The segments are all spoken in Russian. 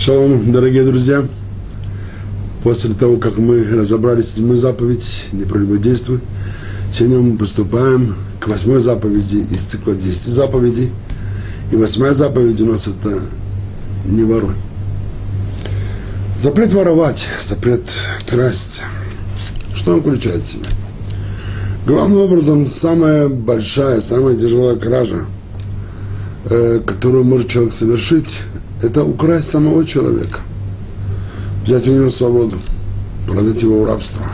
Шалом, дорогие друзья. После того, как мы разобрали седьмую заповедь, не прелюбодействуй, сегодня мы приступаем к восьмой заповеди из цикла десяти заповедей. И восьмая заповедь у нас это не воруй. Запрет воровать, запрет красть. Что он включает в себя? Главным образом, самая большая, самая тяжелая кража, э, которую может человек совершить, это украсть самого человека. Взять у него свободу, продать его в рабство.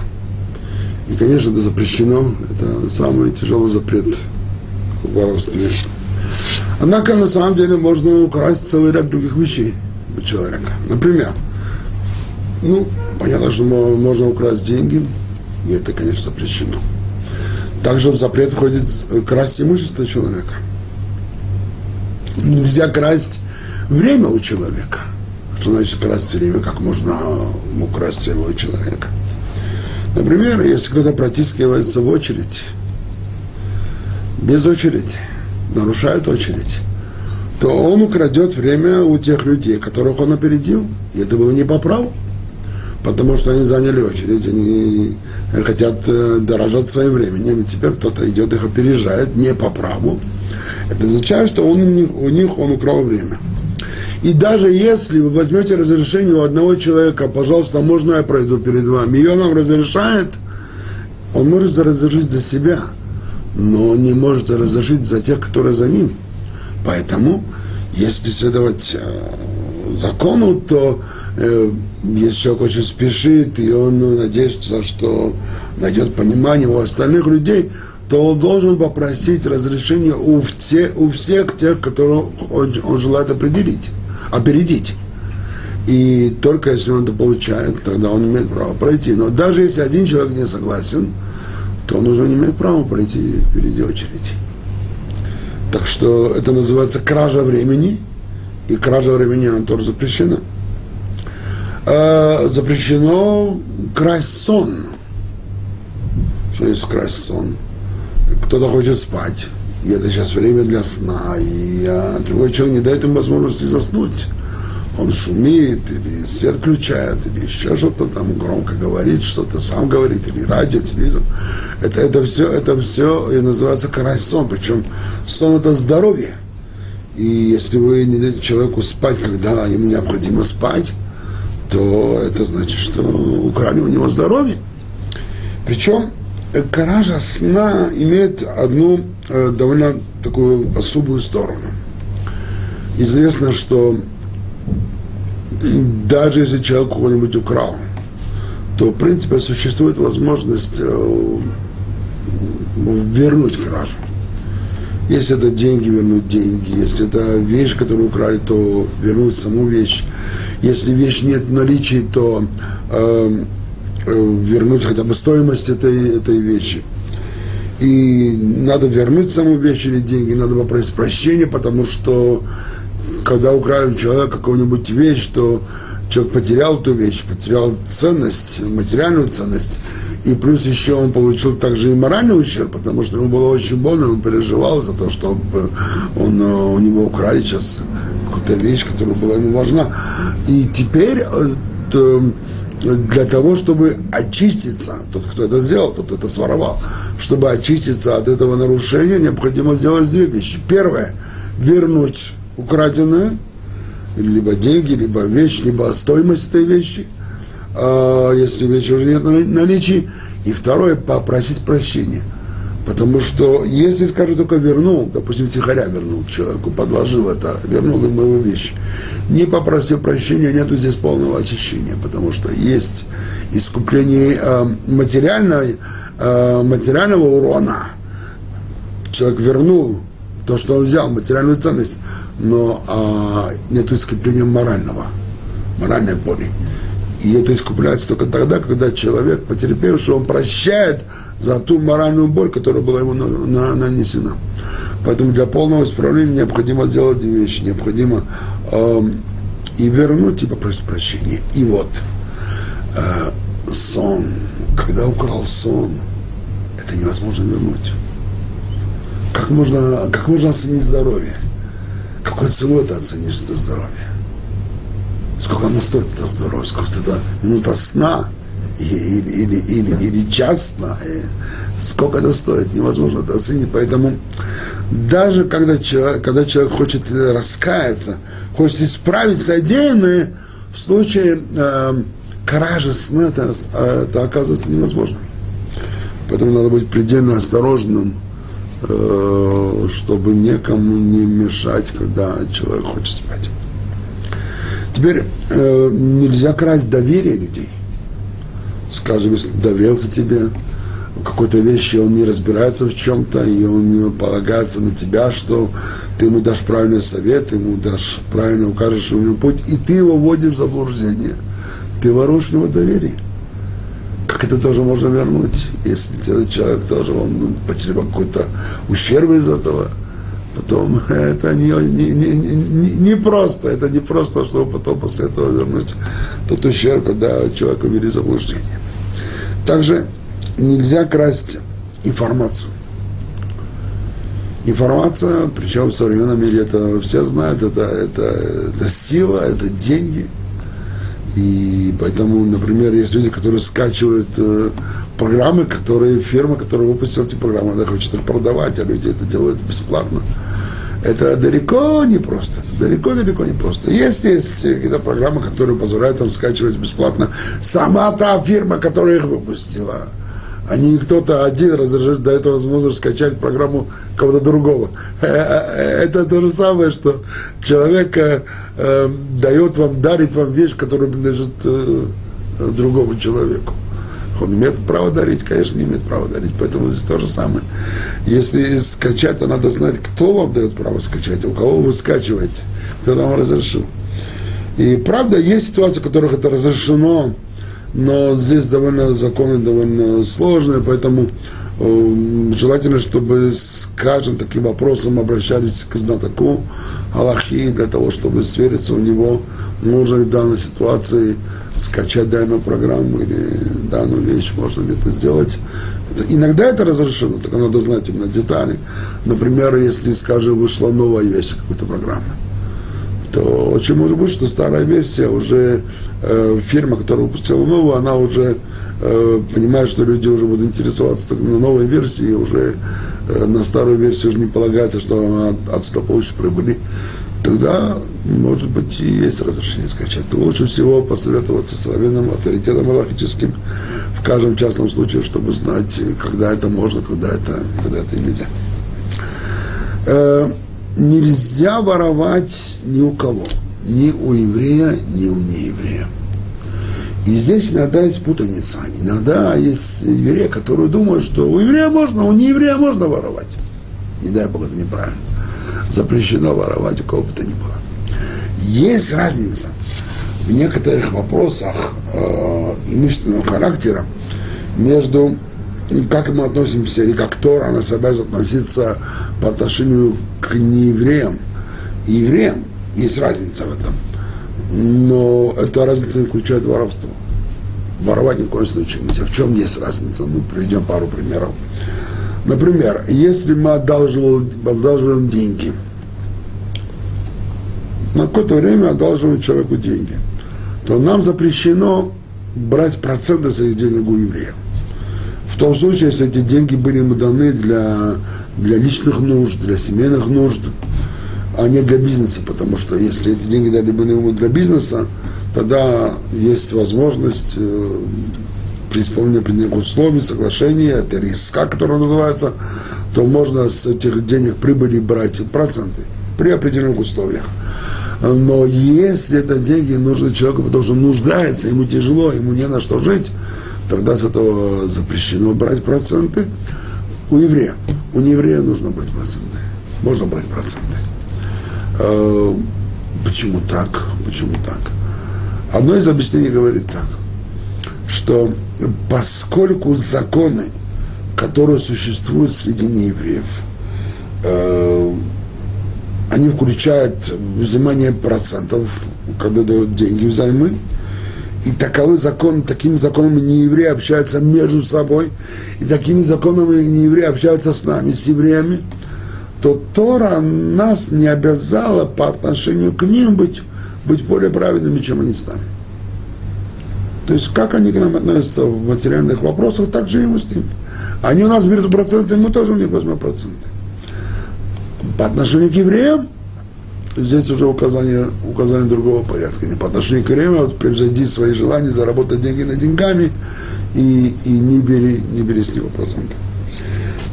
И, конечно, это запрещено. Это самый тяжелый запрет в воровстве. Однако, на самом деле, можно украсть целый ряд других вещей у человека. Например, ну, понятно, что можно украсть деньги, и это, конечно, запрещено. Также в запрет входит красть имущество человека. Нельзя красть время у человека. Что значит красть время? Как можно украсть время у человека? Например, если кто-то протискивается в очередь, без очереди, нарушает очередь, то он украдет время у тех людей, которых он опередил. И это было не по праву, потому что они заняли очередь, они хотят э, дорожать своим временем, и теперь кто-то идет их опережает не по праву. Это означает, что он, у них он украл время. И даже если вы возьмете разрешение у одного человека, пожалуйста, можно я пройду перед вами, и он нам разрешает, он может разрешить за себя, но не может разрешить за тех, которые за ним. Поэтому, если следовать э, закону, то э, если человек очень спешит, и он ну, надеется, что найдет понимание у остальных людей, то он должен попросить разрешения у, все, у всех тех, которых он, он желает определить опередить. И только если он это получает, тогда он имеет право пройти. Но даже если один человек не согласен, то он уже не имеет права пройти впереди очереди. Так что это называется кража времени, и кража времени она тоже запрещена. А, запрещено красть сон. Что есть красть сон? Кто-то хочет спать, и это сейчас время для сна, и а, другой человек не дает ему возможности заснуть. Он шумит, или свет включает, или еще что-то там громко говорит, что-то сам говорит, или радио, телевизор. Это, это все, это все и называется карась сон. Причем сон это здоровье. И если вы не даете человеку спать, когда ему необходимо спать, то это значит, что украли у него здоровье. Причем кража сна имеет одну э, довольно такую особую сторону. Известно, что даже если человек кого-нибудь украл, то, в принципе, существует возможность э, вернуть кражу. Если это деньги, вернуть деньги. Если это вещь, которую украли, то вернуть саму вещь. Если вещь нет в наличии, то э, Э, вернуть хотя бы стоимость этой, этой вещи. И надо вернуть саму вещь или деньги, надо попросить прощения, потому что когда украли человека какую-нибудь вещь, то человек потерял эту вещь, потерял ценность, материальную ценность, и плюс еще он получил также и моральный ущерб, потому что ему было очень больно, он переживал за то, что он, э, у него украли сейчас какую-то вещь, которая была ему важна. И теперь э, для того, чтобы очиститься, тот, кто это сделал, тот, это своровал, чтобы очиститься от этого нарушения, необходимо сделать две вещи. Первое – вернуть украденное, либо деньги, либо вещь, либо стоимость этой вещи, а если вещи уже нет наличии. И второе – попросить прощения – Потому что если, скажем, только вернул, допустим, тихоря вернул человеку, подложил это, вернул ему его вещь, не попросил прощения, нету здесь полного очищения, потому что есть искупление э, материальной, э, материального урона. Человек вернул то, что он взял, материальную ценность, но э, нету искупления морального, моральной боли. И это искупляется только тогда, когда человек, потерпевший, он прощает за ту моральную боль, которая была ему на, на, нанесена. Поэтому для полного исправления необходимо сделать две вещи. Необходимо э, и вернуть, и попросить прощения. И вот э, сон, когда украл сон, это невозможно вернуть. Как можно, как можно оценить здоровье? Какой ценой ты оценишь это здоровье? Сколько оно стоит, это здорово, сколько стоит это минута сна, или, или, или, или час сна, и сколько это стоит, невозможно это оценить. Поэтому даже когда человек, когда человек хочет раскаяться, хочет исправить содеянное, в случае э, кражи сна это, это оказывается невозможно. Поэтому надо быть предельно осторожным, э, чтобы никому не мешать, когда человек хочет спать. Теперь э, нельзя красть доверие людей. Скажем, если доверился тебе какой-то вещи, он не разбирается в чем-то, и он полагается на тебя, что ты ему дашь правильный совет, ему дашь правильно укажешь ему путь, и ты его вводишь в заблуждение. Ты воруешь его доверие. Как это тоже можно вернуть, если человек тоже он потерял какой-то ущерб из этого? Потом это не, не, не, не, не просто, это не просто, чтобы потом после этого вернуть тот ущерб, когда человека ввели заблуждение. Также нельзя красть информацию. Информация, причем в современном мире это все знают, это, это, это сила, это деньги. И поэтому, например, есть люди, которые скачивают э, программы, которые фирма, которая выпустила эти программы, она хочет их продавать, а люди это делают бесплатно. Это далеко не просто. Далеко-далеко не просто. Есть, есть какие-то программы, которые позволяют там скачивать бесплатно. Сама та фирма, которая их выпустила а не кто-то один разрешит, дает возможность скачать программу кого-то другого. Э, э, это то же самое, что человек э, дает вам, дарит вам вещь, которая принадлежит другому человеку. Он имеет право дарить, конечно, не имеет права дарить, поэтому здесь то же самое. Если скачать, то надо знать, кто вам дает право скачать, у кого вы скачиваете, кто вам разрешил. И правда, есть ситуации, в которых это разрешено, но здесь довольно законы довольно сложные, поэтому э, желательно, чтобы с каждым таким вопросом обращались к знатоку Аллахи для того, чтобы свериться у него, нужно ли в данной ситуации скачать данную программу или данную вещь, можно ли это сделать. Это, иногда это разрешено, только надо знать именно детали. Например, если, скажем, вышла новая версия какой-то программы то очень может быть, что старая версия уже, э, фирма, которая выпустила новую, она уже э, понимает, что люди уже будут интересоваться только на новой версии, уже э, на старую версию уже не полагается, что она отсюда получит прибыли. Тогда, может быть, и есть разрешение скачать. То лучше всего посоветоваться с равенным авторитетом галактическим в каждом частном случае, чтобы знать, когда это можно, когда это, когда это нельзя. Нельзя воровать ни у кого, ни у еврея, ни у нееврея. И здесь иногда есть путаница. Иногда есть евреи, которые думают, что у еврея можно, у нееврея можно воровать. Не дай Бог, это неправильно. Запрещено воровать у кого бы то ни было. Есть разница в некоторых вопросах э, имущественного характера между как мы относимся, или как Тора нас обязан относиться по отношению к неевреям. Евреям есть разница в этом. Но эта разница не включает воровство. Воровать ни в коем случае нельзя. В чем есть разница? Ну, приведем пару примеров. Например, если мы одалживаем, одалживаем деньги, на какое-то время одалживаем человеку деньги, то нам запрещено брать проценты этих денег у евреев. В том случае, если эти деньги были ему даны для, для личных нужд, для семейных нужд, а не для бизнеса, потому что если эти деньги дали бы ему для бизнеса, тогда есть возможность э, при исполнении определенных условий, соглашения, это риска, который называется, то можно с этих денег прибыли брать проценты при определенных условиях. Но если это деньги нужны человеку, потому что нуждается, ему тяжело, ему не на что жить, тогда с этого запрещено брать проценты. У еврея. У нееврея нужно брать проценты. Можно брать проценты. Э, почему так? Почему так? Одно из объяснений говорит так, что поскольку законы, которые существуют среди неевреев, э, они включают взимание процентов, когда дают деньги взаймы, и таковы законы, такими законами не евреи общаются между собой, и такими законами не евреи общаются с нами, с евреями, то Тора нас не обязала по отношению к ним быть быть более праведными, чем они с нами. То есть, как они к нам относятся в материальных вопросах, так же и мы с ними. Они у нас берут проценты, мы тоже у них возьмем проценты. По отношению к евреям, здесь уже указание, указание другого порядка. Не по отношению к а вот превзойди свои желания, заработать деньги на деньгами и, и не, бери, не бери с него проценты.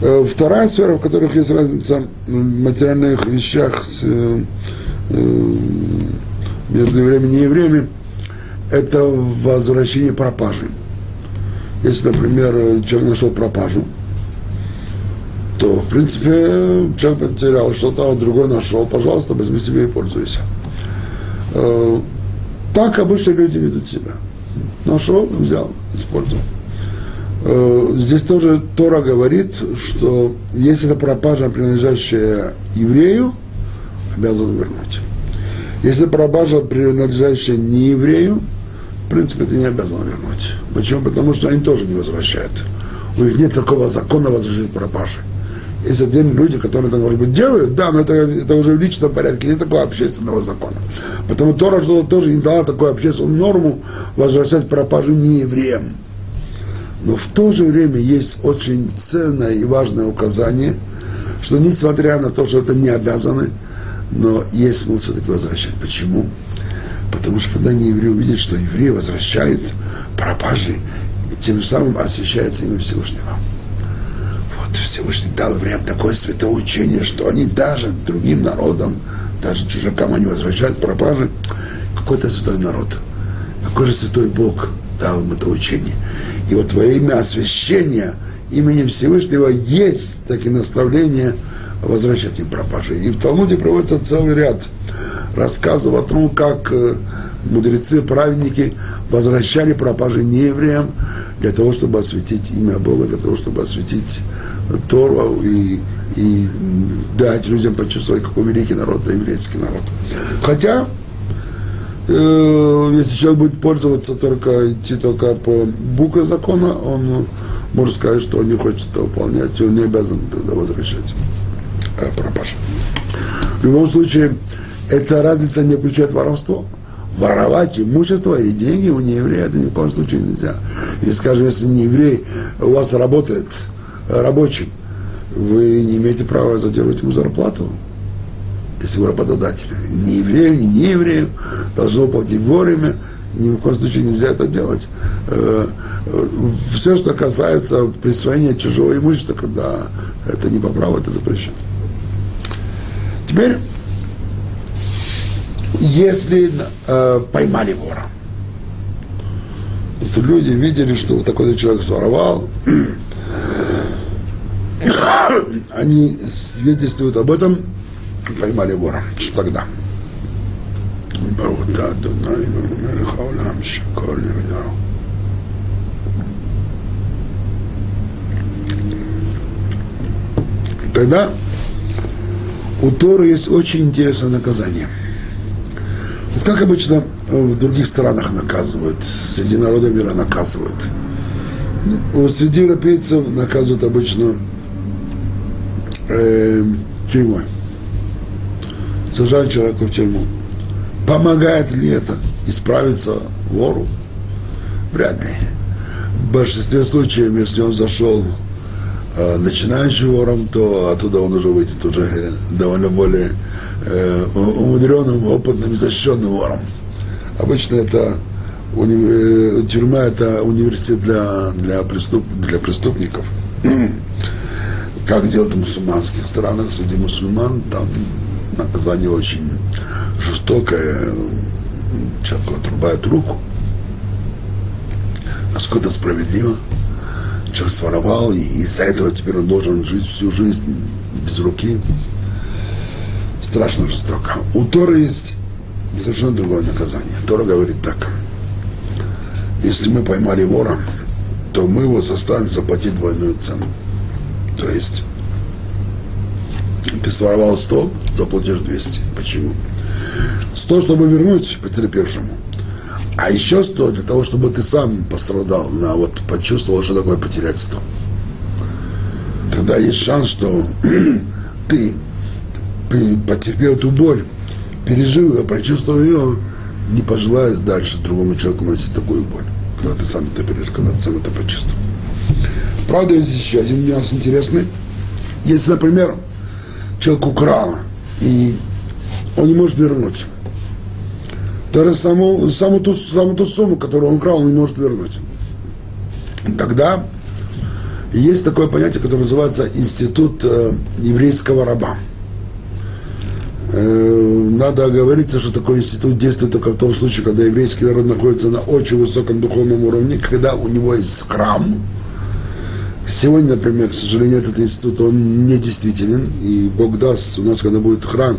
Э, вторая сфера, в которых есть разница в материальных вещах с, э, э, между евреями и неевреями, это возвращение пропажи. Если, например, человек нашел пропажу, то, в принципе, человек потерял что-то, а другой нашел, пожалуйста, возьми себе и пользуйся. Так обычно люди ведут себя. Нашел, взял, использовал. Э, здесь тоже Тора говорит, что если это пропажа, принадлежащая еврею, обязан вернуть. Если пропажа, принадлежащая не еврею, в принципе, ты не обязан вернуть. Почему? Потому что они тоже не возвращают. У них нет такого закона возвращать пропажи. Есть отдельные люди, которые это, может быть, делают, да, но это, это уже в личном порядке, нет такого общественного закона. Потому Тора что тоже не дала такую общественную норму возвращать пропажи не евреям. Но в то же время есть очень ценное и важное указание, что несмотря на то, что это не обязаны, но есть смысл все-таки возвращать. Почему? Потому что когда не евреи увидят, что евреи возвращают пропажи, тем самым освещается имя Всевышнего. Вот Всевышний дал евреям такое святое учение, что они даже другим народам, даже чужакам, они возвращают пропажи. Какой-то святой народ, какой же святой Бог дал им это учение. И вот во имя освящения именем Всевышнего есть такие наставления возвращать им пропажи. И в Талмуде приводится целый ряд рассказов о том, как э, мудрецы, праведники возвращали пропажи неевреям для того, чтобы осветить имя Бога, для того, чтобы осветить Тору и, и дать людям почувствовать, какой великий народ, да еврейский народ. Хотя Э, если человек будет пользоваться только, идти только по букве закона, он может сказать, что он не хочет это выполнять, и он не обязан тогда возвращать э, пропаж. В любом случае, эта разница не включает воровство. Воровать имущество или деньги у нееврея это ни в коем случае нельзя. Или, скажем, если не еврей у вас работает рабочим, вы не имеете права задерживать ему зарплату если вы работодатель, не еврею, не не еврею, должно платить вовремя, ни в коем случае нельзя это делать. Э, э, Все, что касается присвоения чужого имущества, когда это не по праву, это запрещено. Теперь, если э, поймали вора, вот люди видели, что вот такой человек своровал, они свидетельствуют об этом, поймали вора. Что тогда? Тогда у Торы есть очень интересное наказание. Вот как обычно в других странах наказывают, среди народов мира наказывают. Вот среди европейцев наказывают обычно э, тюрьмой сажают человека в тюрьму. Помогает ли это исправиться вору? Вряд ли. В большинстве случаев, если он зашел э, начинающим вором, то оттуда он уже выйдет уже довольно более э, умудренным, опытным защищенным вором. Обычно это уни, э, тюрьма это университет для, для, преступ, для преступников. как делают в мусульманских странах, среди мусульман, там наказание очень жестокое, человеку отрубают руку. Насколько это справедливо? Человек своровал, и из-за этого теперь он должен жить всю жизнь без руки. Страшно жестоко. У Торы есть совершенно другое наказание. Тора говорит так. Если мы поймали вора, то мы его заставим заплатить двойную цену. То есть ты своровал 100, заплатишь 200. Почему? 100, чтобы вернуть потерпевшему. А еще 100 для того, чтобы ты сам пострадал, на, вот, почувствовал, что такое потерять 100. Тогда есть шанс, что ты потерпел эту боль, пережил ее, прочувствовал ее, не пожелаешь дальше другому человеку носить такую боль, когда ты сам это пережил, когда ты сам это почувствовал. Правда, есть еще один нюанс интересный. Если, например, человек украл, и он не может вернуть. Даже саму, саму, ту, саму ту сумму, которую он украл, он не может вернуть. Тогда есть такое понятие, которое называется институт э, еврейского раба. Э, надо оговориться, что такой институт действует только в том случае, когда еврейский народ находится на очень высоком духовном уровне, когда у него есть храм. Сегодня, например, к сожалению, этот институт, он не действителен, и Бог даст, у нас, когда будет храм,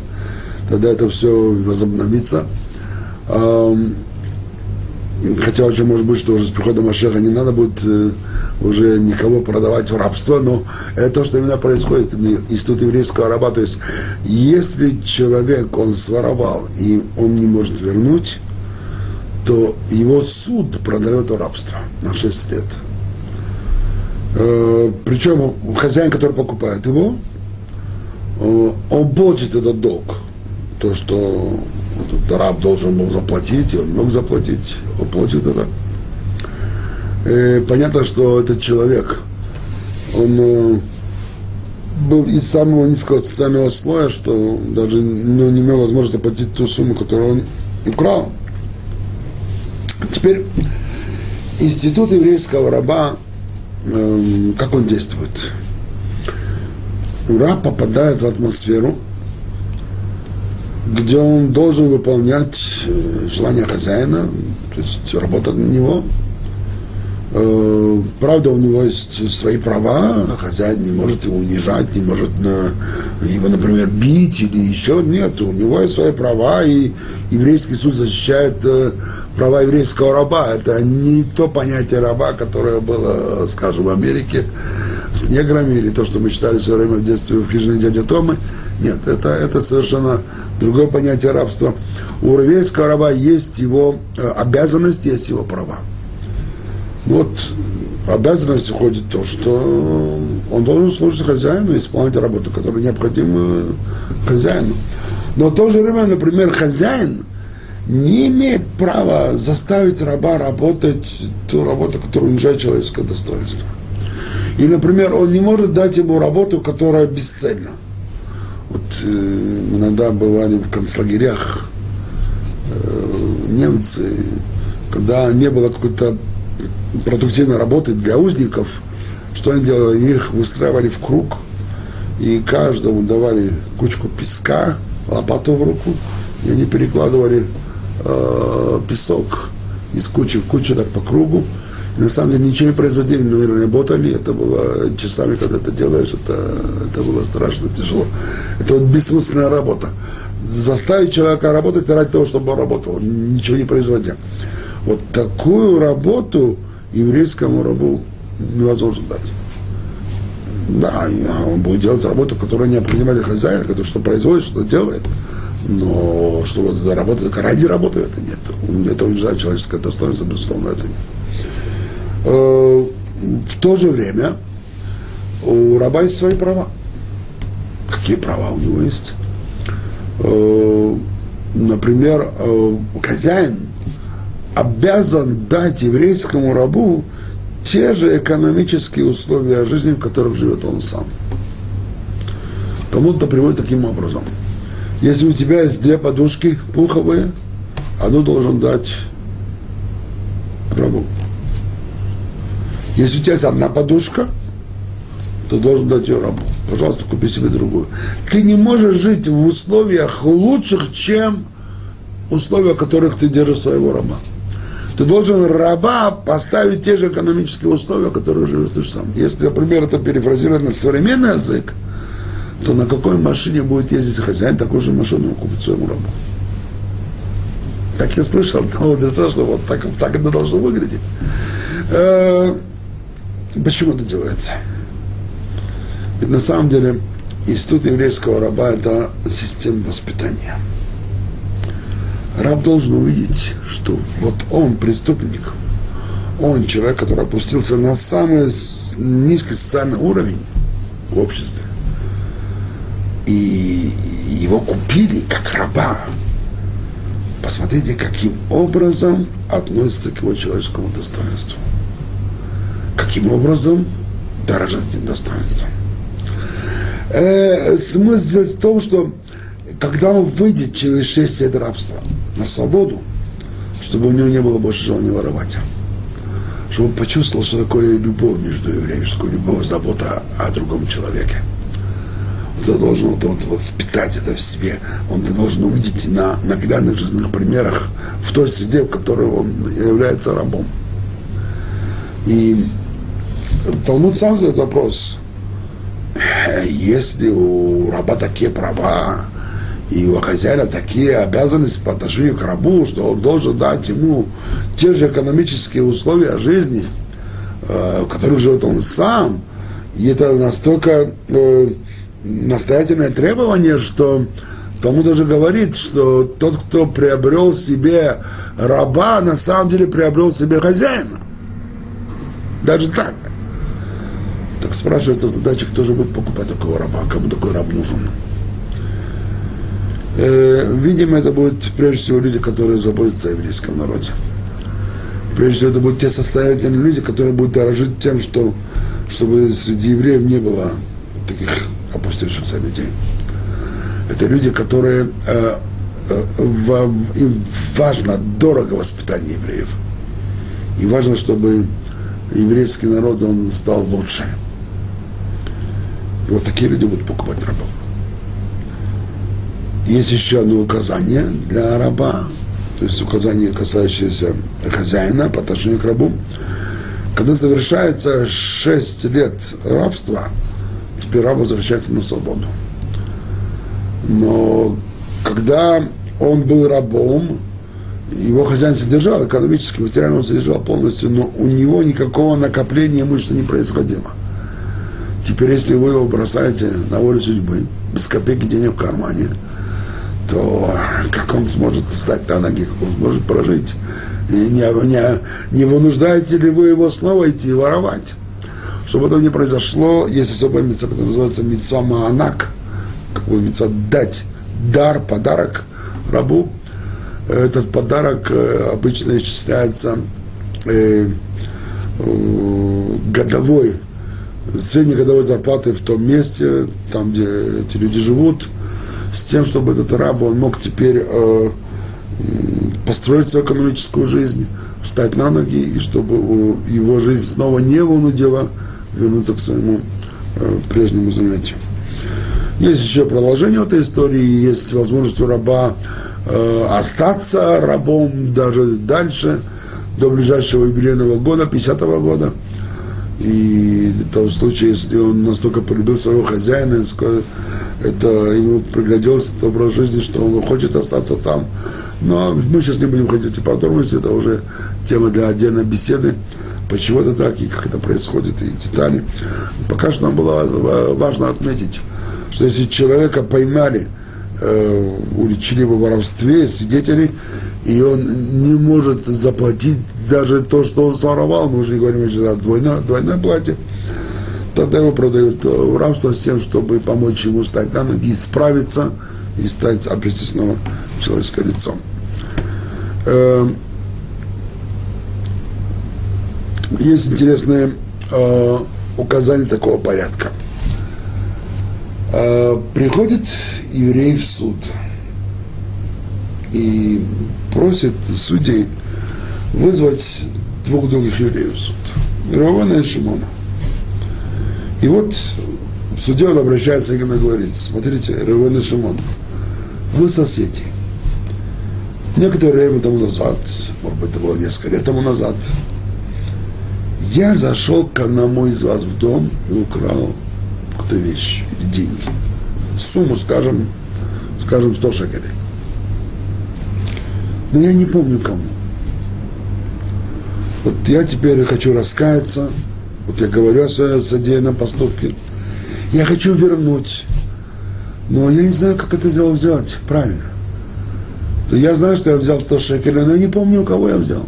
тогда это все возобновится. Хотя очень может быть, что уже с приходом Машеха не надо будет э, уже никого продавать в рабство, но это то, что именно происходит. Институт еврейского раба. То есть, если человек, он своровал, и он не может вернуть, то его суд продает в рабство на 6 лет. Э, причем хозяин, который покупает его, э, он платит этот долг. То, что этот раб должен был заплатить, и он мог заплатить, он платит это. И э, понятно, что этот человек, он э, был из самого низкого социального слоя, что даже ну, не имел возможности заплатить ту сумму, которую он украл. Теперь институт еврейского раба, э, как он действует? Раб попадает в атмосферу, где он должен выполнять э, желание хозяина, то есть работать на него. Э, правда, у него есть свои права, хозяин не может его унижать, не может на, его, например, бить или еще нет. У него есть свои права, и еврейский суд защищает э, права еврейского раба. Это не то понятие раба, которое было, скажем, в Америке с неграми, или то, что мы читали все время в детстве в хижине дяди Томы. Нет, это, это совершенно другое понятие рабства. У еврейского раба есть его э, обязанности, есть его права. Вот обязанность входит то, что он должен служить хозяину и исполнять работу, которая необходима хозяину. Но в то же время, например, хозяин не имеет права заставить раба работать ту работу, которая унижает человеческое достоинство. И, например, он не может дать ему работу, которая бесцельна. Вот э, иногда бывали в концлагерях э, немцы, когда не было какой-то продуктивной работы для узников, что они делали? Их выстраивали в круг, и каждому давали кучку песка, лопату в руку, и они перекладывали э, песок из кучи в кучу так по кругу, на самом деле ничего не производили, но работали. Это было часами, когда это делаешь, это, это было страшно тяжело. Это вот бессмысленная работа. Заставить человека работать ради того, чтобы он работал, ничего не производя. Вот такую работу еврейскому рабу невозможно дать. Да, он будет делать работу, которая необходима для хозяина, который что производит, что делает. Но чтобы работать ради работы это нет. Это унижает человеческое достоинство, безусловно, это нет. В то же время у раба есть свои права. Какие права у него есть? Э, например, э, хозяин обязан дать еврейскому рабу те же экономические условия жизни, в которых живет он сам. Талмуд это приводит таким образом. Если у тебя есть две подушки пуховые, одну должен дать рабу. Если у тебя есть одна подушка, то должен дать ее рабу. Пожалуйста, купи себе другую. Ты не можешь жить в условиях лучших, чем условия, в которых ты держишь своего раба. Ты должен раба поставить те же экономические условия, которые живешь ты сам. Если, например, это перефразировать на современный язык, то на какой машине будет ездить хозяин, такую же машину купит своему рабу. Так я слышал, но что вот так, так это должно выглядеть. Почему это делается? Ведь на самом деле институт еврейского раба – это система воспитания. Раб должен увидеть, что вот он преступник, он человек, который опустился на самый низкий социальный уровень в обществе. И его купили как раба. посмотрите, каким образом относится к его человеческому достоинству. Каким образом дорожит этим достоинством. Э, смысл в том, что когда он выйдет через шесть лет рабства на свободу, чтобы у него не было больше желания воровать, чтобы он почувствовал, что такое любовь между евреями, что такое любовь, забота о другом человеке. Он должен он, он воспитать это в себе, он должен увидеть на наглядных жизненных примерах в той среде, в которой он является рабом. И Талмуд сам задает вопрос, если у раба такие права, и у хозяина такие обязанности по отношению к рабу, что он должен дать ему те же экономические условия жизни, э, в которых живет он сам, и это настолько э, настоятельное требование, что тому даже говорит, что тот, кто приобрел себе раба, на самом деле приобрел себе хозяина. Даже так. Так спрашивается в задаче, кто же будет покупать такого раба, кому такой раб нужен. Э, видимо, это будут прежде всего люди, которые заботятся о еврейском народе. Прежде всего, это будут те состоятельные люди, которые будут дорожить тем, что, чтобы среди евреев не было таких опустившихся людей. Это люди, которые э, э, им важно, дорого воспитание евреев. И важно, чтобы еврейский народ, он стал лучше. И вот такие люди будут покупать рабов. Есть еще одно указание для раба, то есть указание, касающееся хозяина по отношению к рабу. Когда завершается 6 лет рабства, теперь раб возвращается на свободу. Но когда он был рабом, его хозяин содержал экономически, материально он содержал полностью, но у него никакого накопления имущества не происходило – Теперь, если вы его бросаете на волю судьбы, без копейки денег в кармане, то как он сможет встать на ноги, как он сможет прожить? И не, не, не вынуждаете ли вы его снова идти воровать? Чтобы этого не произошло, есть особая митцва, которая называется митцва маанак, как бы митцва дать дар, подарок рабу. Этот подарок э, обычно исчисляется э, годовой среднегодовой зарплаты в том месте, там, где эти люди живут, с тем, чтобы этот раб, он мог теперь э, построить свою экономическую жизнь, встать на ноги, и чтобы его жизнь снова не вынудила вернуться к своему э, прежнему занятию. Есть еще продолжение этой истории, есть возможность у раба э, остаться рабом даже дальше, до ближайшего юбилейного года, 50-го года – и в том случае, если он настолько полюбил своего хозяина, это ему пригодилось этот образ жизни, что он хочет остаться там. Но мы сейчас не будем ходить в эти подробности, это уже тема для отдельной беседы, почему это так и как это происходит, и детали. Пока что нам было важно отметить, что если человека поймали э, уличили в воровстве, свидетелей, и он не может заплатить даже то, что он своровал, мы уже не говорим сейчас о двойной, двойной плате, тогда его продают в рабство с тем, чтобы помочь ему стать на ноги, исправиться и стать, обрести снова человеческое лицо. Эм, есть интересное э, указание такого порядка. Э, приходит еврей в суд и просит судей вызвать двух других евреев в суд. Равана и Шимона. И вот суде он обращается и говорит, смотрите, Раван и Шимон, вы соседи. Некоторое время тому назад, может быть, это было несколько лет тому назад, я зашел к одному из вас в дом и украл какую-то вещь или деньги. Сумму, скажем, скажем, 100 шекелей. Но я не помню кому. Вот я теперь хочу раскаяться, вот я говорю о своей содеянном поступке. Я хочу вернуть. Но я не знаю, как это сделать, сделать правильно. Я знаю, что я взял 100 шекелей, но я не помню, у кого я взял.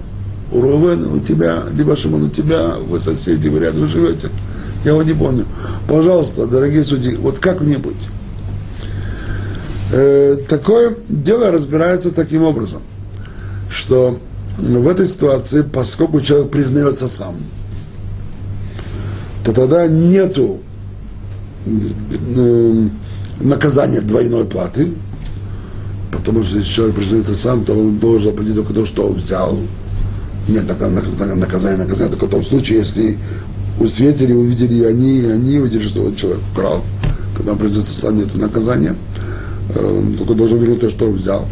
У Рувена, у тебя, либо Шимон, у тебя, вы соседи, вы рядом живете. Я его не помню. Пожалуйста, дорогие судьи, вот как мне быть? Э, такое дело разбирается таким образом – что в этой ситуации, поскольку человек признается сам, то тогда нету наказания двойной платы, потому что если человек признается сам, то он должен заплатить только то, что он взял. Нет наказания, наказания, только в том случае, если у свидетелей увидели они, они увидели, что человек украл. Когда он признается сам, нет наказания. Он только должен вернуть то, что он взял.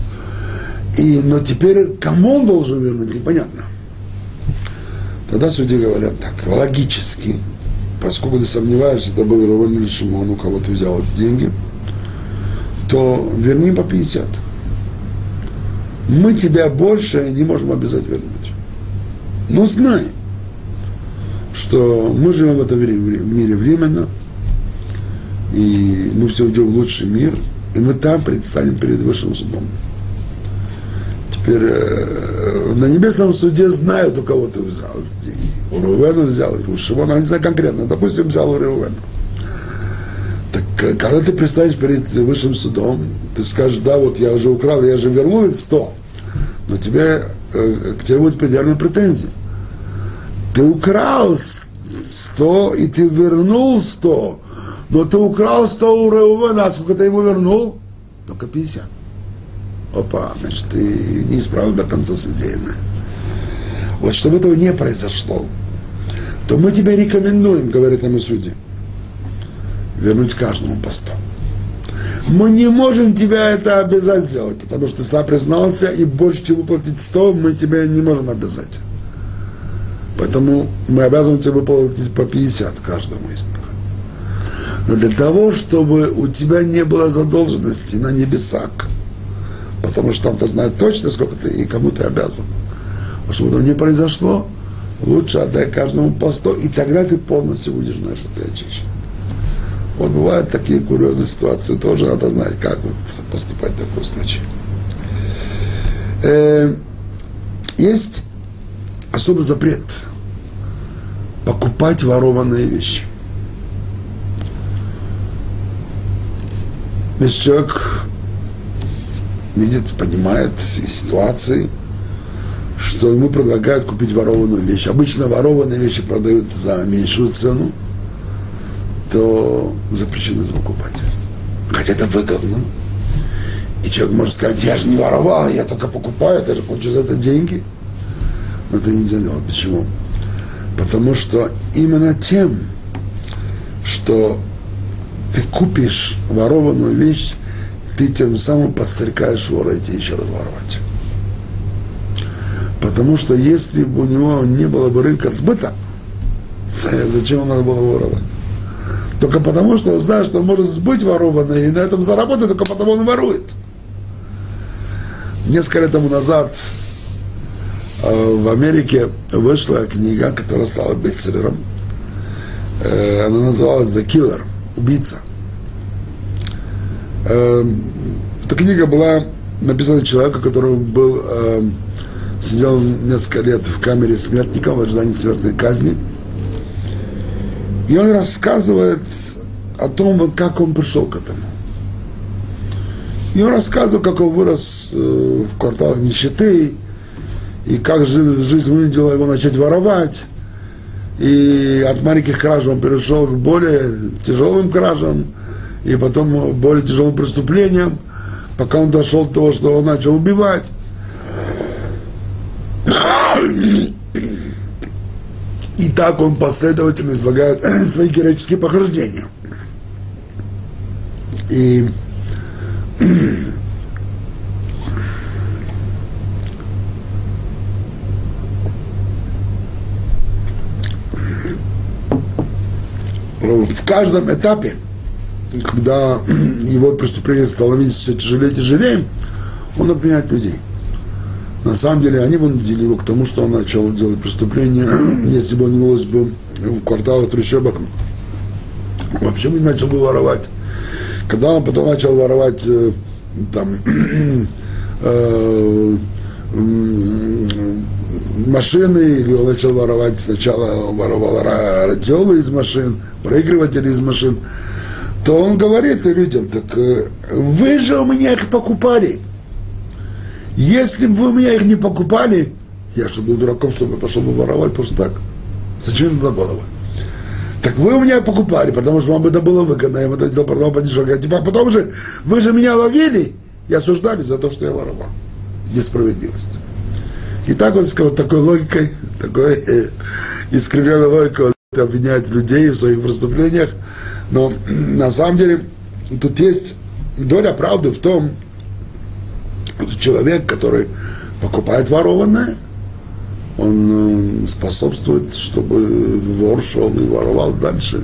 И, но теперь кому он должен вернуть, непонятно. Тогда судьи говорят так, логически, поскольку ты сомневаешься, это был Равон или Шимон, у кого ты взял эти деньги, то верни по 50. Мы тебя больше не можем обязать вернуть. Но знай, что мы живем в этом мире временно, и мы все уйдем в лучший мир, и мы там предстанем перед высшим судом. Э, на небесном суде знают, у кого ты взял эти деньги. У Рувена взял, у Шимона, не знаю конкретно, допустим, взял у Рувена. Так э, когда ты предстанешь перед высшим судом, ты скажешь, да, вот я уже украл, я же вернул это 100, но тебе, э, к тебе будет предъявлена претензия. Ты украл 100, и ты вернул 100, но ты украл 100 у Реувена, а сколько ты ему вернул? Только 50 опа, значит, ты не исправил до конца содеянное. Вот чтобы этого не произошло, то мы тебе рекомендуем, говорит ему судья, вернуть каждому по 100. Мы не можем тебя это обязать сделать, потому что ты сам признался, и больше, чем выплатить 100, мы тебе не можем обязать. Поэтому мы обязаны тебе выплатить по 50 каждому из них. Но для того, чтобы у тебя не было задолженности на небесах, потому что там-то знают точно, сколько ты и кому ты обязан. А чтобы этого не произошло, лучше отдай каждому по 100, и тогда ты полностью будешь наш очищен. Вот бывают такие курьезные ситуации, тоже надо знать, как вот поступать в таком случае. Э, есть особый запрет покупать ворованные вещи. Если человек видит, понимает из ситуации, что ему предлагают купить ворованную вещь. Обычно ворованные вещи продают за меньшую цену, то запрещено это покупать. Хотя это выгодно. И человек может сказать, я же не воровал, я только покупаю, я же получу за это деньги. Но это нельзя делать. Почему? Потому что именно тем, что ты купишь ворованную вещь, ты тем самым подстрекаешь вора идти еще раз воровать. Потому что если бы у него не было бы рынка сбыта, зачем ему надо было воровать? Только потому, что он знает, что он может сбыть ворованное и на этом заработать, только потому он ворует. Несколько лет тому назад э, в Америке вышла книга, которая стала бестселлером. Э, она называлась «The Killer» – «Убийца». Эм, эта книга была написана человеком, который был, э, сидел несколько лет в камере смертников в ожидании смертной казни. И он рассказывает о том, вот как он пришел к этому. И он рассказывал, как он вырос э, в кварталах нищеты, и как жизнь вынудила его начать воровать. И от маленьких краж он перешел к более тяжелым кражам, и потом более тяжелым преступлением, пока он дошел до того, что он начал убивать. И так он последовательно излагает свои героические похождения. И в каждом этапе когда его преступление становились все тяжелее и тяжелее, он обвиняет людей. На самом деле они вынудили его к тому, что он начал делать преступления, если бы он не велось бы в кварталах трущобок, вообще бы начал бы воровать. Когда он потом начал воровать э, там э, машины, или он начал воровать, сначала он воровал радиолы из машин, проигрыватели из машин, то он говорит людям, так э, вы же у меня их покупали. Если бы вы у меня их не покупали, я что, был дураком, чтобы пошел бы воровать просто так? Зачем это было бы? Так вы у меня покупали, потому что вам это было выгодно, я вам это делал, продавал по дешевке. А типа, потом же, вы же меня ловили и осуждали за то, что я воровал. Несправедливость. И так вот, вот такой логикой, такой э, искривленной логикой он обвиняет людей в своих преступлениях. Но на самом деле тут есть доля правды в том, что человек, который покупает ворованное, он э, способствует, чтобы вор шел и воровал дальше.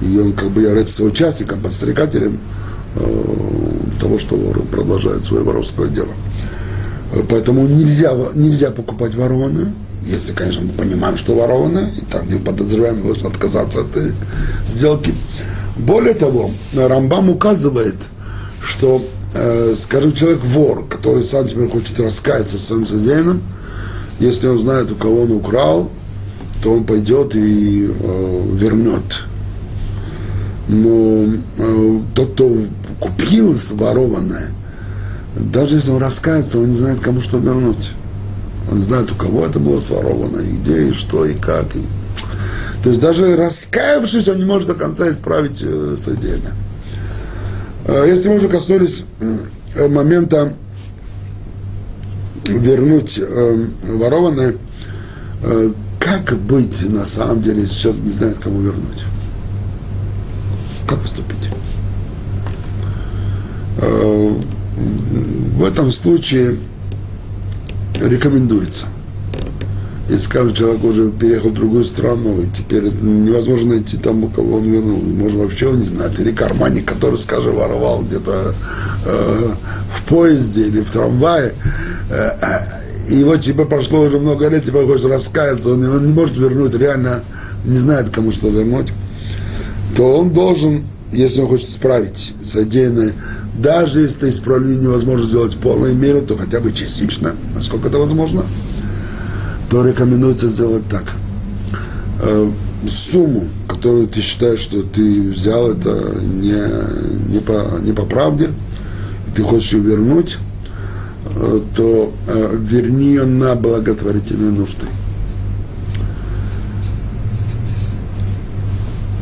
И он как бы является участником, подстрекателем э, того, что вор продолжает свое воровское дело. Поэтому нельзя, нельзя покупать ворованное, если, конечно, мы понимаем, что ворованное, и там не подозреваем, должен отказаться от сделки. Более того, Рамбам указывает, что, э, скажем, человек вор, который сам теперь хочет раскаяться в своем содеянном, если он знает, у кого он украл, то он пойдет и э, вернет. Но э, тот, кто купил ворованное, даже если он раскается, он не знает, кому что вернуть. Он знает, у кого это было своровано, и где, и что, и как. То есть даже раскаявшись, он не может до конца исправить э, содеянное. Э, если мы уже коснулись э, момента вернуть ворованное, как быть на самом деле, если человек не знает, кому вернуть? Как поступить? В этом случае рекомендуется. Если скажем, человек уже переехал в другую страну, и теперь невозможно найти там, у кого он вернул. Может, вообще он не знает. Или карманник, который, скажем, воровал где-то э, в поезде или в трамвае. Э, и вот типа прошло уже много лет, типа хочет раскаяться, он, он не может вернуть, реально не знает, кому что вернуть. То он должен, если он хочет исправить содеянное, даже если исправление невозможно сделать в полной мере, то хотя бы частично, насколько это возможно, то рекомендуется сделать так. Э, сумму, которую ты считаешь, что ты взял, это не, не, по, не по правде, ты хочешь ее вернуть, э, то э, верни ее на благотворительные нужды.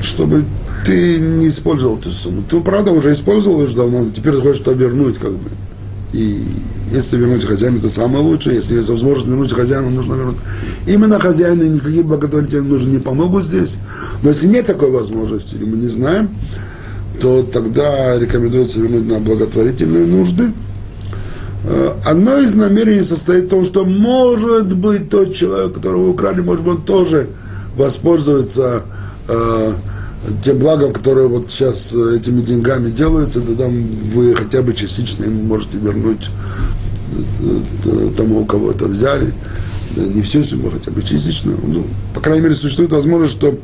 Чтобы ты не использовал эту сумму. Ты, правда, уже использовал уже давно, теперь ты хочешь это вернуть, как бы. И если вернуть хозяину, это самое лучшее. Если есть возможность вернуть хозяину, нужно вернуть. Именно хозяину никакие благотворительные нужды не помогут здесь. Но если нет такой возможности, или мы не знаем, то тогда рекомендуется вернуть на благотворительные нужды. Э, одно из намерений состоит в том, что может быть тот человек, которого украли, может быть, он тоже воспользуется тем благом, которые вот сейчас э, этими деньгами делаются, тогда вы хотя бы частично ему можете вернуть э, э, тому, у кого это взяли. Да, не всю сумму, хотя бы частично. Ну, по крайней мере, существует возможность, что,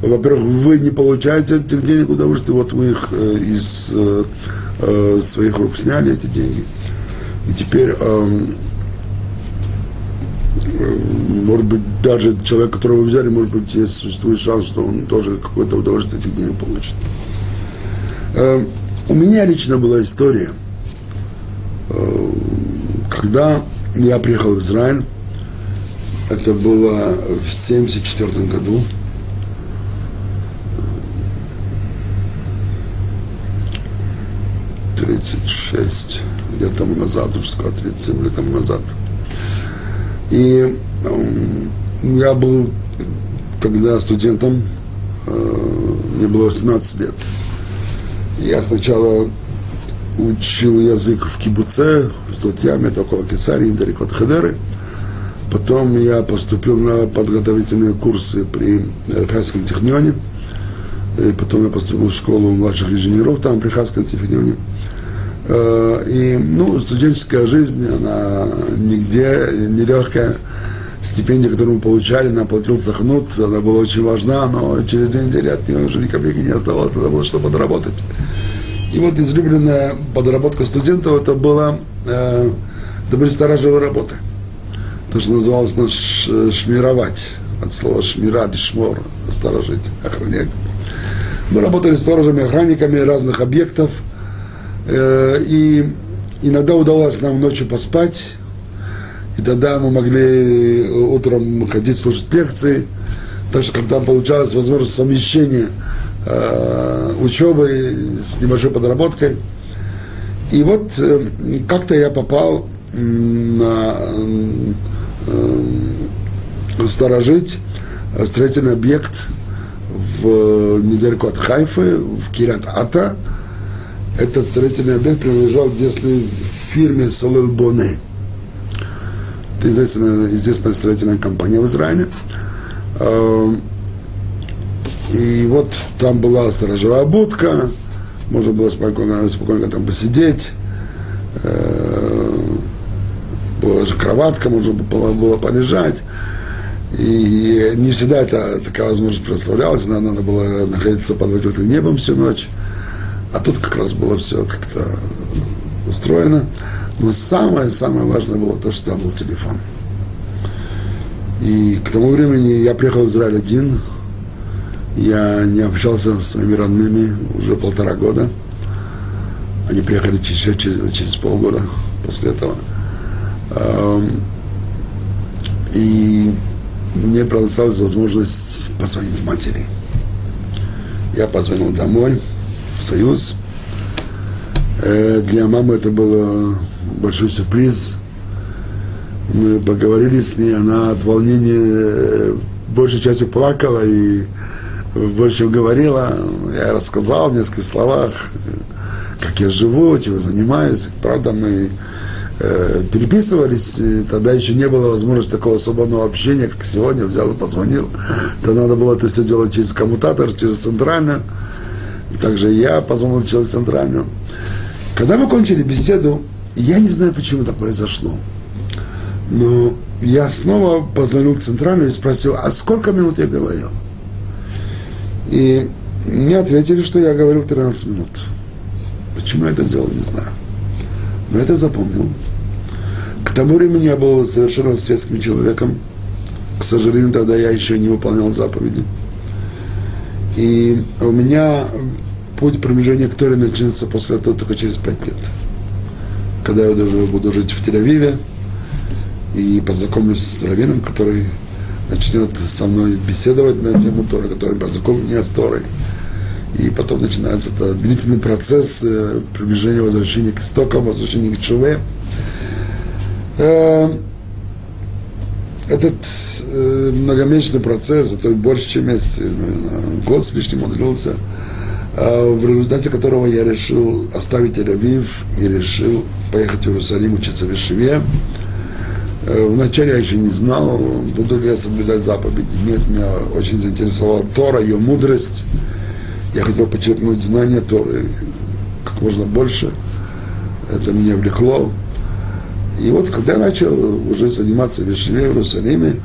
во-первых, вы не получаете этих денег удовольствия, вот вы их э, из э, своих рук сняли, эти деньги. И теперь э, может быть, даже человек, которого взяли, может быть, есть, существует шанс, что он тоже какое-то удовольствие этих денег получит. Э, у меня лично была история, э, когда я приехал в Израиль, это было в 1974 году, тридцать шесть лет тому назад, уже сказать, 37 лет тому назад – и я был тогда студентом, э, мне было 18 лет. Я сначала учил язык в Кибуце, в Зотьяме, это около Кесарии, недалеко от Хедеры. Потом я поступил на подготовительные курсы при Хайском технионе. И потом я поступил в школу младших инженеров там при Хайском технионе. Э, и, ну, студенческая жизнь, она нигде нелегкая. Стипендия, которую мы получали, нам платил Сахнут, она была очень важна, но через две недели от нее уже ни копейки не оставалось, надо было что подработать. И вот излюбленная подработка студентов, это было, э, это были сторожевые работы. То, что называлось нас шмировать, от слова шмира, шмор, сторожить, охранять. Мы работали сторожами, охранниками разных объектов – Э, и иногда удалось нам ночью поспать, и тогда мы могли утром ходить слушать лекции, даже когда получалась возможность совмещения э, учебы с небольшой подработкой. И вот э, как-то я попал на э, сторожить строительный объект в недалеко от Хайфы, в Кирят Ата. Этот строительный объект принадлежал детской фирме Солел Боне. Это известная, известная строительная компания в Израиле. Эм, и вот там была сторожевая будка, можно было спокойно, спокойно там посидеть. Эм, была же кроватка, можно было, было полежать. И не всегда это, такая возможность представлялась, надо, надо было находиться под открытым небом всю ночь. А тут как раз было все как-то устроено. Но самое-самое важное было то, что там был телефон. И к тому времени я приехал в Израиль один. Я не общался с своими родными уже полтора года. Они приехали еще через, через полгода после этого. И мне предоставилась возможность позвонить матери. Я позвонил домой, в Союз. Э, для мамы это был большой сюрприз. Мы поговорили с ней, она от волнения э, большей частью плакала и больше говорила. Я рассказал в нескольких словах, как я живу, чем занимаюсь. Правда, мы э, переписывались, тогда еще не было возможности такого свободного общения, как сегодня, взял и позвонил. Тогда надо было это все делать через коммутатор, через центральную. Также я позвонил через центральную. Когда мы кончили беседу, я не знаю, почему так произошло, но я снова позвонил в центральную и спросил, а сколько минут я говорил? И мне ответили, что я говорил 13 минут. Почему я это сделал, не знаю. Но это запомнил. К тому времени я был совершенно светским человеком. К сожалению, тогда я еще не выполнял заповеди. И у меня путь промежения к Торе начнется после этого только через пять лет. Когда я уже буду жить в Тель-Авиве и познакомлюсь с раввином, который начнет со мной беседовать на тему Торы, который познакомит меня с Торой. И потом начинается это длительный процесс э, приближения, возвращения к истокам, возвращения к Чуве. Этот э, многомесячный процесс, а то и больше, чем месяц, наверное, год с лишним он э, в результате которого я решил оставить Тель-Авив и решил поехать в Иерусалим учиться в Ишеве. Э, вначале я еще не знал, буду ли я соблюдать заповеди. Нет, меня очень заинтересовала Тора, ее мудрость. Я хотел подчеркнуть знания Торы как можно больше. Это меня влекло. И вот когда я начал уже заниматься вещами в Иерусалиме,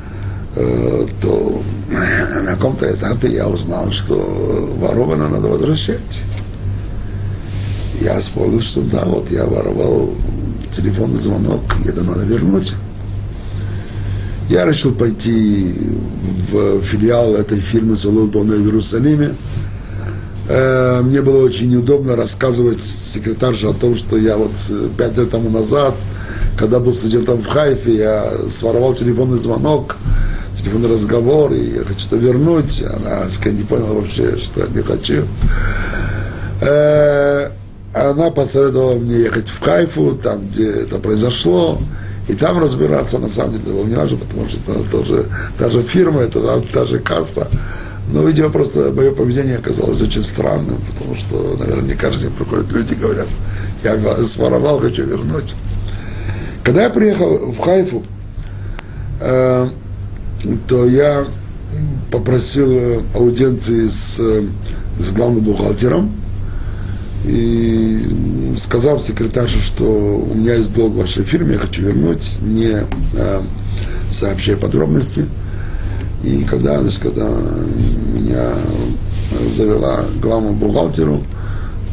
э, то на каком-то этапе я узнал, что ворованно надо возвращать. Я вспомнил, что да, вот я воровал телефонный звонок, это надо вернуть. Я решил пойти в филиал этой фирмы Солодбона в Иерусалиме. Э, мне было очень неудобно рассказывать секретарше о том, что я вот пять лет тому назад когда был студентом в Хайфе, я своровал телефонный звонок, телефонный разговор, и я хочу это вернуть. Она сказала, не поняла вообще, что я не хочу. Э, она посоветовала мне ехать в Хайфу, там, где это произошло, и там разбираться, на самом деле, это было не важно, потому что это тоже, та же фирма, это та, та же касса. Но, видимо, просто мое поведение оказалось очень странным, потому что, наверное, не каждый день приходят люди и говорят, я своровал, хочу вернуть. Когда я приехал в Хайфу, э, то я попросил э, аудиенции с, э, с главным бухгалтером и сказал секретарше, что у меня есть долг в вашей фирме, я хочу вернуть, не э, сообщая подробности. И когда, значит, когда меня завела главному бухгалтеру,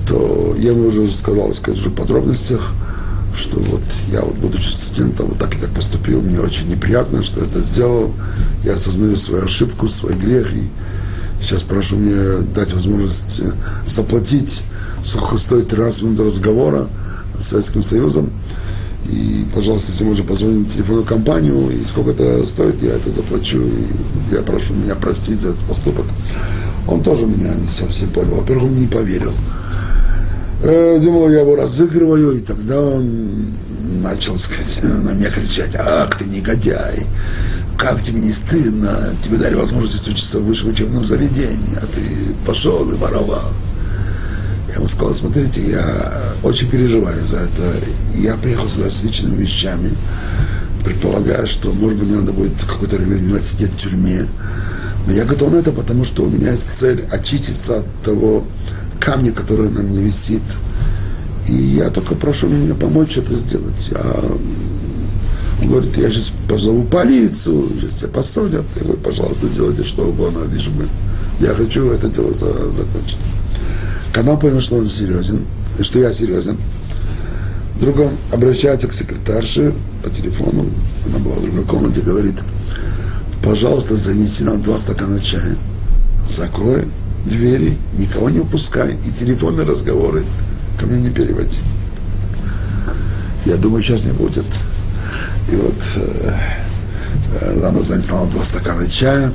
то я ему уже сказал, сказать уже в подробностях – что вот я вот будучи студентом вот так и так поступил, мне очень неприятно, что это сделал, я осознаю свою ошибку, свой грех, и сейчас прошу мне дать возможность э, заплатить, сколько стоит 13 минут разговора, с Советским Союзом. И, пожалуйста, если можно позвонить в телефонную компанию, и сколько это стоит, я это заплачу, и я прошу меня простить за этот поступок. Он тоже меня не совсем понял. Во-первых, он не поверил. Э, думал, я его разыгрываю, и тогда он начал сказать, на меня кричать, ах ты негодяй, как тебе не стыдно, тебе дали возможность учиться в высшем учебном заведении, а ты пошел и воровал. Я ему сказал, смотрите, я очень переживаю за это. Я приехал сюда с личными вещами, предполагая, что, может быть, мне надо будет какое-то время сидеть в тюрьме. Но я готов на это, потому что у меня есть цель очиститься от того камня, который на мне висит. И я только прошу меня помочь это сделать. Я, он говорит, я сейчас позову полицию, сейчас тебя посадят. Я говорю, пожалуйста, делайте что угодно, лишь бы я хочу это дело за, закончить. Когда он понял, что он серьезен, и что я серьезен, вдруг он обращается к секретарше по телефону, она была в другой комнате, говорит, пожалуйста, занеси нам два стакана чая, закрой двери, никого не упускай, и телефонные разговоры ко мне не переводи. Я думаю, сейчас не будет. И вот э, э она занесла два стакана чая,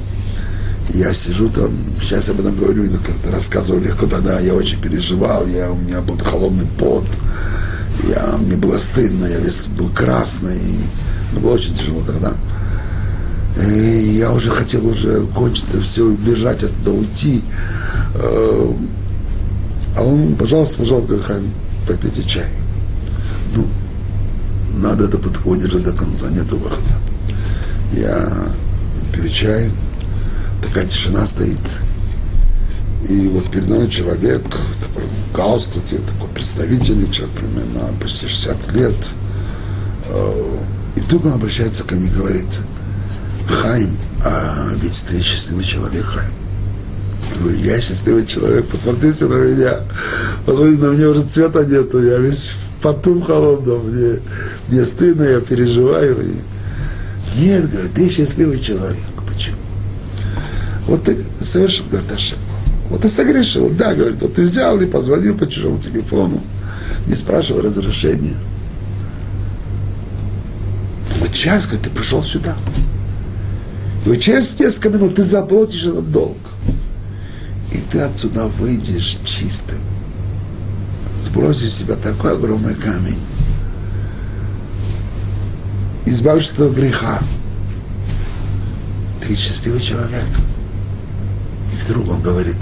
я сижу там, сейчас об этом говорю, как-то рассказываю легко тогда, я очень переживал, я, у меня был холодный пот, я, мне было стыдно, я весь был красный, и, было очень тяжело тогда. И я уже хотел уже кончить все, убежать оттуда, уйти. Э, а он, пожалуйста, пожалуйста, Хайм, попейте чай. Ну, надо это подходить до конца, нету выхода. Я пью чай, такая тишина стоит. И вот перед нами человек, такой в галстуке, такой представительный человек, примерно почти 60 лет. Э, и вдруг он обращается ко мне и говорит, Хайм, а ведь ты счастливый человек, Хайм. Говорю, я счастливый человек, посмотрите на меня. Посмотрите, на мне уже цвета нету, я весь в поту холодном, мне, мне стыдно, я переживаю. И... Нет, говорит, ты счастливый человек. Вот ты совершил, говорит, ошибку. Вот ты согрешил. Да, говорит, вот ты взял и позвонил по чужому телефону, не спрашивая разрешения. Вот час, говорит, ты пришел сюда. И вот через несколько минут ты заплатишь этот долг. И ты отсюда выйдешь чистым. Сбросишь себя такой огромный камень. Избавишься от греха. Ты счастливый человек вдруг он говорит,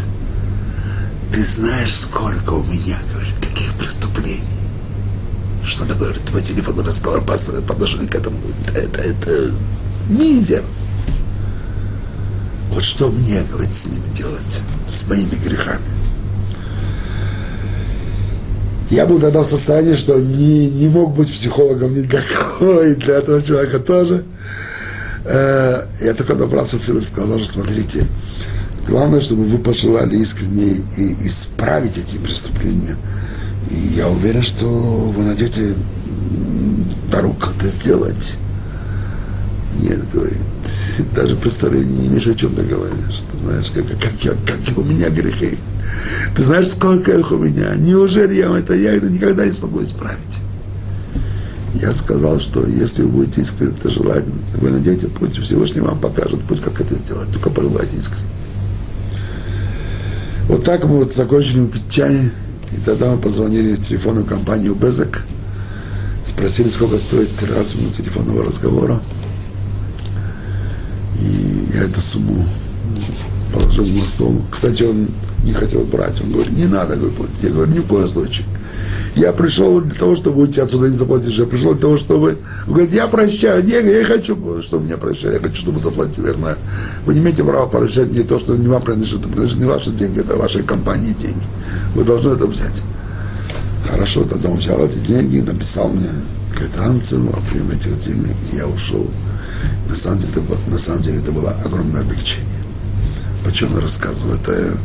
ты знаешь, сколько у меня, говорит, таких преступлений. Что такое, говорит, твой телефонный разговор по, к этому, это, это мизер. Вот что мне, говорит, с ним делать, с моими грехами. Я был тогда в состоянии, что не, не мог быть психологом никакой, для этого человека тоже. Э, я только набрался силы и сказал, что смотрите, Главное, чтобы вы пожелали искренне и исправить эти преступления. И я уверен, что вы найдете дорогу, как это сделать. Нет, говорит, даже представления не имеешь, о чем ты говоришь. Ты знаешь, как, как, я, как у меня грехи. Ты знаешь, сколько их у меня. Неужели я это, я это никогда не смогу исправить? Я сказал, что если вы будете искренне это желать, вы найдете путь, Всевышний вам покажет путь, как это сделать. Только пожелайте искренне. Вот так мы вот закончили пить чай, и тогда мы позвонили в телефонную компанию Безек, спросили, сколько стоит 13 минут телефонного разговора. Я эту сумму положил на стол. Кстати, он не хотел брать. Он говорит, не надо, говорит, платить. Я говорю, ни в коем случае. Я пришел для того, чтобы уйти отсюда не заплатить. Я пришел для того, чтобы... Он говорит, я прощаю. Нет, я не хочу, чтобы меня прощали. Я хочу, чтобы заплатили. Я знаю. Вы не имеете права прощать мне то, что не вам принадлежит. Это принадлежит не ваши деньги, это вашей компании деньги. Вы должны это взять. Хорошо, тогда он взял эти деньги, написал мне квитанцию о приеме этих денег, я ушел. На самом деле, на самом деле это было огромное облегчение. Почему я рассказываю? Это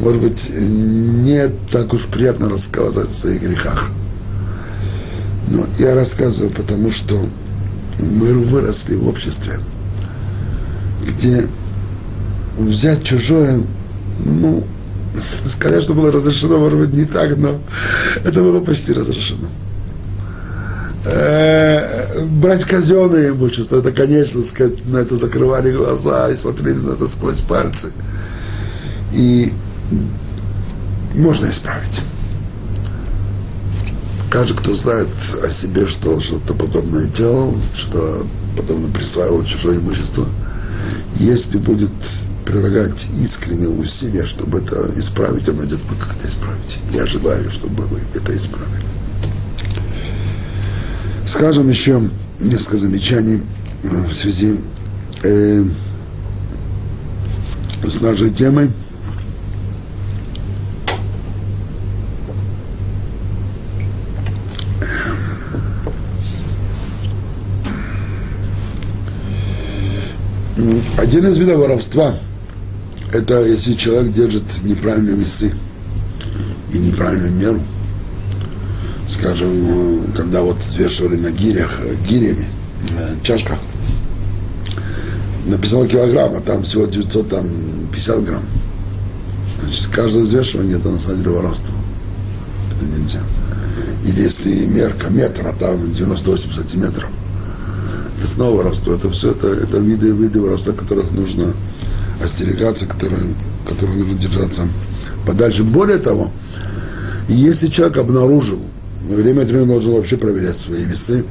может быть, не так уж приятно рассказывать о своих грехах. Но я рассказываю, потому что мы выросли в обществе, где взять чужое, ну, сказать, что было разрешено, может быть, не так, но это было почти разрешено. Брать казенное имущество, это, конечно, сказать, на это закрывали глаза и смотрели на это сквозь пальцы. И можно исправить. Каждый, кто знает о себе, что что-то подобное делал, что подобно присваивал чужое имущество, если будет прилагать искренние усилия, чтобы это исправить, он найдет как это исправить. Я желаю, чтобы вы это исправили. Скажем еще несколько замечаний э, в связи э, с нашей темой – Один из видов воровства – это если человек держит неправильные весы и неправильную меру. Скажем, когда вот взвешивали на гирях, э, гирями, э, чашках, написал килограмм, а там всего 950 грамм. Значит, каждое взвешивание – это на самом деле воровство. Это нельзя. Или если мерка метра, там 98 сантиметров – это снова воровство. Это все это, это виды, виды воровства, которых нужно остерегаться, которые, которых нужно держаться подальше. Более того, если человек обнаружил, время от времени должен вообще проверять свои весы,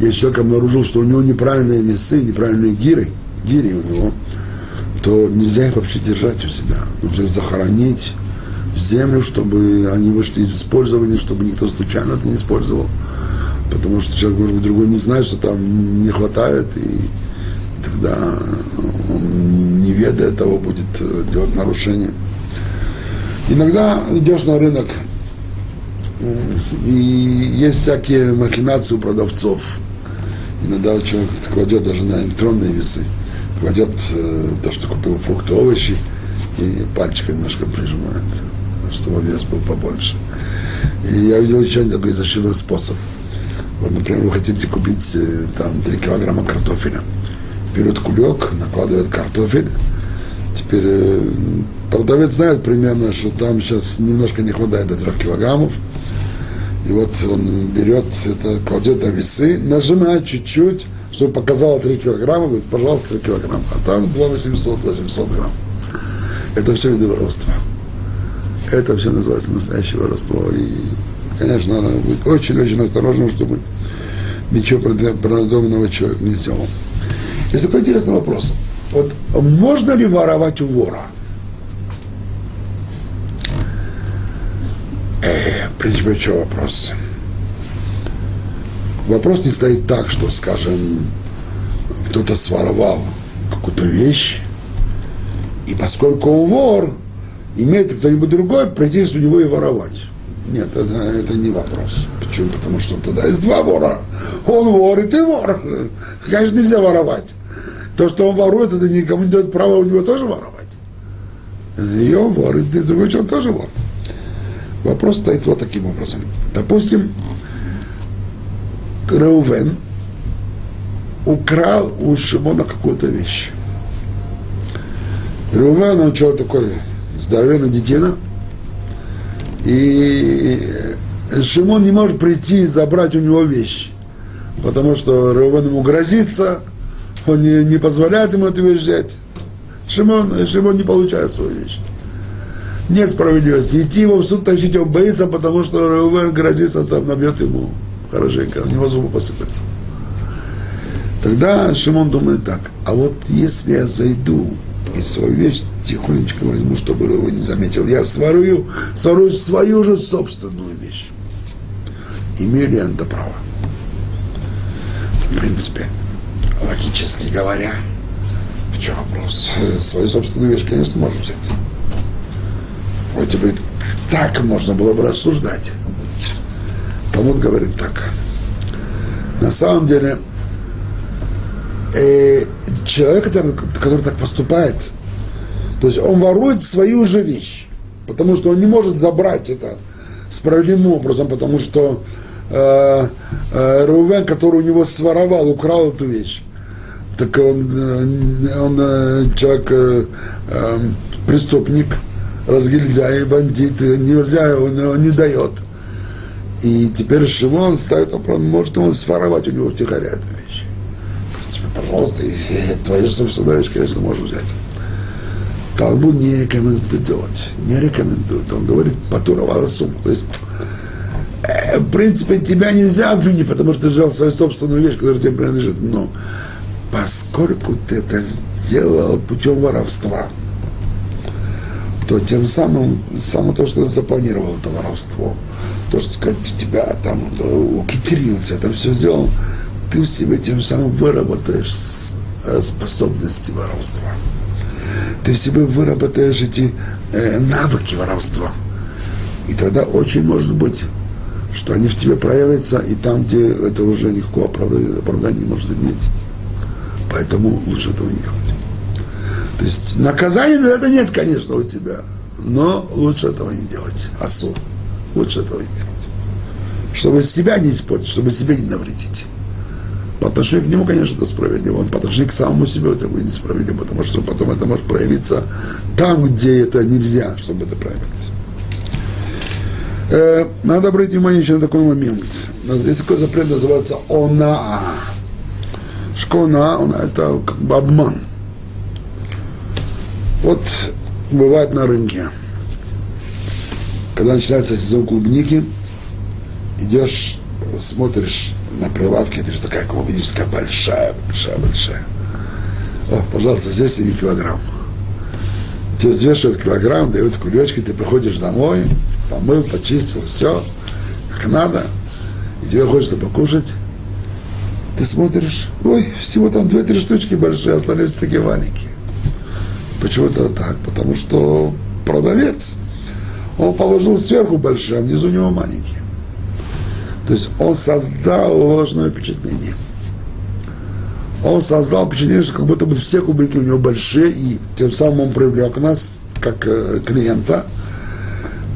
если человек обнаружил, что у него неправильные весы, неправильные гиры, гири у него, то нельзя их вообще держать у себя. Нужно их захоронить в землю, чтобы они вышли из использования, чтобы никто случайно это не использовал потому что человек, может быть, другой не знает, что там не хватает, и, и тогда он, не ведая того, будет э, делать нарушение. Иногда идешь на рынок, и есть всякие махинации у продавцов. Иногда человек кладет даже на электронные весы, кладет э, то, что купил фрукты, овощи, и пальчиком немножко прижимает, чтобы вес был побольше. И я видел еще один такой изощренный способ – вот, например, вы хотите купить э, там 3 килограмма картофеля. Берет кулек, накладывает картофель. Теперь э, продавец знает примерно, что там сейчас немножко не хватает до 3 килограммов. И вот он берет это, кладет на весы, нажимает чуть-чуть, чтобы показало 3 килограмма, говорит, пожалуйста, 3 килограмма. А там 2 800, 800 грамм. Это все виды воровства. Это все называется настоящее воровство. И конечно, надо быть очень-очень осторожным, чтобы ничего продуманного человек не сделал. Есть такой интересный вопрос. Вот можно ли воровать у вора? В принципе, что вопрос? Вопрос не стоит так, что, скажем, кто-то своровал какую-то вещь, и поскольку он вор, имеет кто-нибудь другой прийти у него и воровать. Нет, это, это не вопрос. Почему? Потому что тогда есть два вора. Он вор, и ты вор. Конечно, нельзя воровать. То, что он ворует, это никому не дает права у него тоже воровать. Он вор, и другой человек тоже вор. Вопрос стоит вот таким образом. Допустим, Реувен украл у Шимона какую-то вещь. Реувен, он что такой, здоровенный детина – и Шимон не может прийти и забрать у него вещи, потому что Рeuven ему грозится, он не, не позволяет ему эту вещь взять. Шимон, Шимон не получает свою вещь. Нет справедливости. Идти его в суд тащить, он боится, потому что Реувен грозится, там набьет ему хорошенько, у него зубы посыпятся. Тогда Шимон думает так, а вот если я зайду и свою вещь тихонечко возьму, чтобы его не заметил. Я сворую, сворую свою же собственную вещь. Имею ли я это право? В принципе, логически говоря, в чем вопрос? Свою собственную вещь, конечно, можно взять. Вроде бы так можно было бы рассуждать. Талмуд говорит так. На самом деле, э, человек, который, который так поступает, то есть он ворует свою же вещь, потому что он не может забрать это справедливым образом, потому что э, э, Рувен, который у него своровал, украл эту вещь, так он, э, он э, человек, э, э, преступник, разгильдяй, бандит, нельзя, он, он не дает. И теперь Шимон ставит вопрос, может он своровать у него втихаря эту вещь. В принципе, пожалуйста, и, же собственная вещь, конечно, можешь взять. Талмуд не рекомендует делать, не рекомендует. Он говорит, потуровала сумму. То есть, э, в принципе, тебя нельзя обвинить, потому что ты взял свою собственную вещь, которая тебе принадлежит. Но поскольку ты это сделал путем воровства, то тем самым, само то, что запланировал это воровство, то, что сказать, у тебя там ухитрился, это все сделал, ты в себе тем самым выработаешь э, способности воровства. Ты в себе выработаешь эти э, навыки воровства. И тогда очень может быть, что они в тебе проявятся, и там, где это уже никакого оправдания, оправдания не может иметь. Поэтому лучше этого не делать. То есть наказания за это нет, конечно, у тебя, но лучше этого не делать. Асу. Лучше этого не делать. Чтобы себя не испортить, чтобы себе не навредить. По отношению к нему, конечно, это справедливо. Он по отношению к самому себе это будет несправедливо, потому что потом это может проявиться там, где это нельзя, чтобы это проявилось. Э, надо обратить внимание еще на такой момент. Здесь такой запрет называется «онаа». Шкона, он это как бы обман. Вот бывает на рынке – когда начинается сезон клубники, идешь, смотришь на прилавке, это же такая клубническая большая, большая, большая. О, пожалуйста, здесь один килограмм. Тебе взвешивают килограмм, дают кулечки, ты приходишь домой, помыл, почистил, все, как надо, и тебе хочется покушать. Ты смотришь, ой, всего там две-три штучки большие, остались такие маленькие. Почему это так? Потому что продавец он положил сверху большие, а внизу у него маленькие. То есть он создал ложное впечатление. Он создал впечатление, что как будто бы все кубики у него большие, и тем самым он привлек нас, как э, клиента,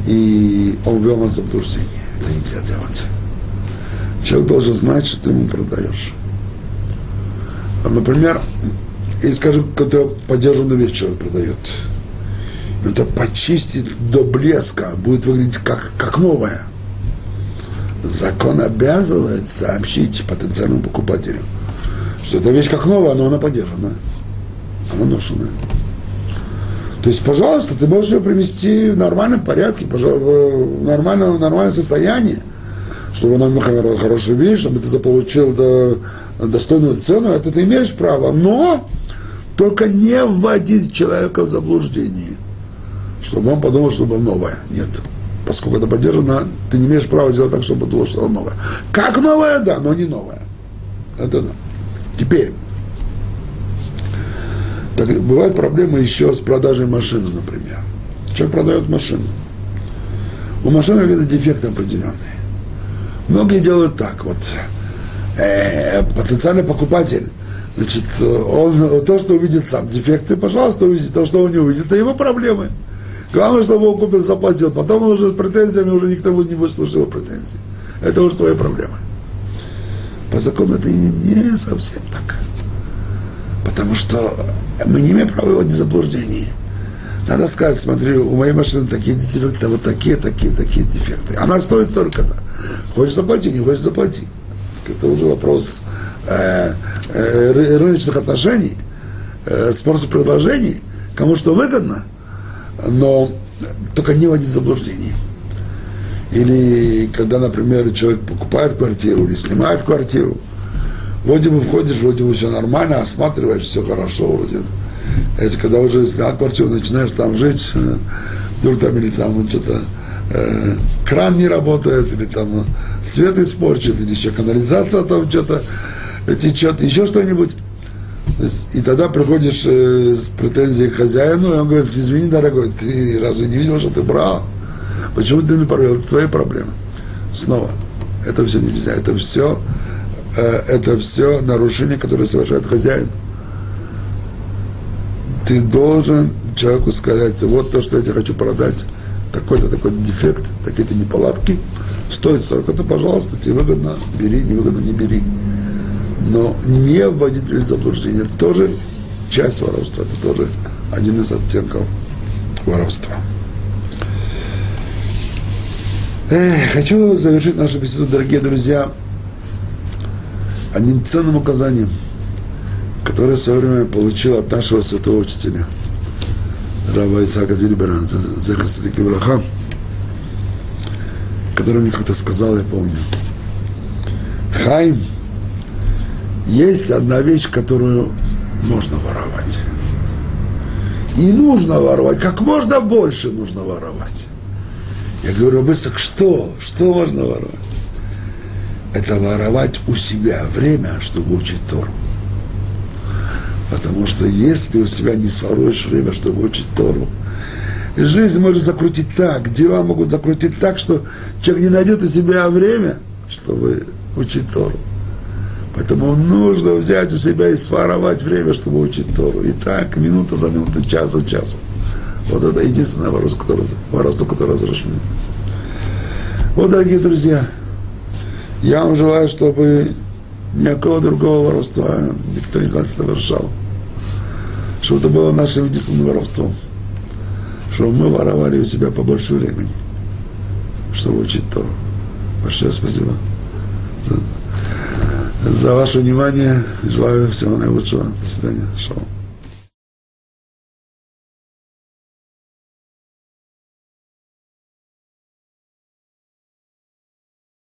и он ввел нас в заблуждение. Это нельзя делать. Человек должен знать, что ты ему продаешь. Например, и скажем, когда поддержанную вещь человек продает – это почистить до блеска, будет выглядеть как, как новое. Закон обязывает сообщить потенциальному покупателю, что эта вещь как новая, но она подержана, она ношенная. То есть, пожалуйста, ты можешь ее привести в нормальном порядке, в нормальном, в нормальном состоянии, чтобы она была хорошая вещь, чтобы ты заполучил до, достойную цену, это ты имеешь право, но только не вводить человека в заблуждение чтобы он подумал, что было новое. Нет. Поскольку это поддержано, ты не имеешь права сделать так, чтобы было что новое. Как новое, да, но не новое. Это да. Теперь. Так, бывает проблема еще с продажей машины, например. Человек продает машину. У машины какие-то дефекты определенные. Многие делают так, вот э, потенциальный покупатель, значит, он то, что увидит сам дефекты, пожалуйста, увидит, то, что он не увидит, это его проблемы. Главное, чтобы он купил, заплатил. Потом он уже с претензиями, уже никто не выслушал его претензий. Это уже твоя проблема. По закону это не совсем так. Потому что мы не имеем права выводить заблуждение. Надо сказать, смотри, у моей машины такие дефекты, вот такие, такие, такие дефекты. Она стоит столько-то. Хочешь заплати, не хочешь заплати. Это уже вопрос э, э, рыночных отношений, э, спроса предложений. Кому что выгодно – но только не вводить заблуждений. Или когда, например, человек покупает квартиру или снимает квартиру, вроде бы входишь, вроде бы все нормально, осматриваешь, все хорошо, вроде. Если когда уже снял квартиру, начинаешь там жить, э, вдруг там или там что-то э, кран не работает, или там свет испорчен, или еще канализация там что-то течет, еще что-нибудь, и тогда приходишь э, с претензией к хозяину, и он говорит, извини, дорогой, ты разве не видел, что ты брал? Почему ты не порвал? Это твои проблемы. Снова, это все нельзя, это все, э, это все нарушение, которое совершает хозяин. Ты должен человеку сказать, вот то, что я тебе хочу продать, такой-то такой дефект, такие-то неполадки, стоит столько-то, пожалуйста, тебе выгодно, бери, невыгодно, не бери но не вводить людей в заблуждение тоже часть воровства, это тоже один из оттенков воровства. Эх, хочу завершить нашу беседу, дорогие друзья, одним ценным указанием, которое в свое время получил от нашего святого учителя, Раба Ицака Зильберан, Зехар Садик Левраха, который мне как-то сказал, я помню. Хайм, есть одна вещь, которую можно воровать. И нужно воровать, как можно больше нужно воровать. Я говорю, Рабысак, что? Что можно воровать? Это воровать у себя время, чтобы учить Тору. Потому что если у себя не своруешь время, чтобы учить Тору, жизнь может закрутить так, дела могут закрутить так, что человек не найдет у себя время, чтобы учить Тору. Поэтому нужно взять у себя и своровать время, чтобы учить Тору. И так, минута за минутой, час за часом. Вот это единственное воровство, которое, воровство, которое разрешено. Вот, дорогие друзья, я вам желаю, чтобы никакого другого воровства никто из нас не совершал. Чтобы это было нашим единственным воровством. Чтобы мы воровали у себя побольше времени, чтобы учить Тору. Большое спасибо за ваше внимание. Желаю всего наилучшего. До свидания. Шалом.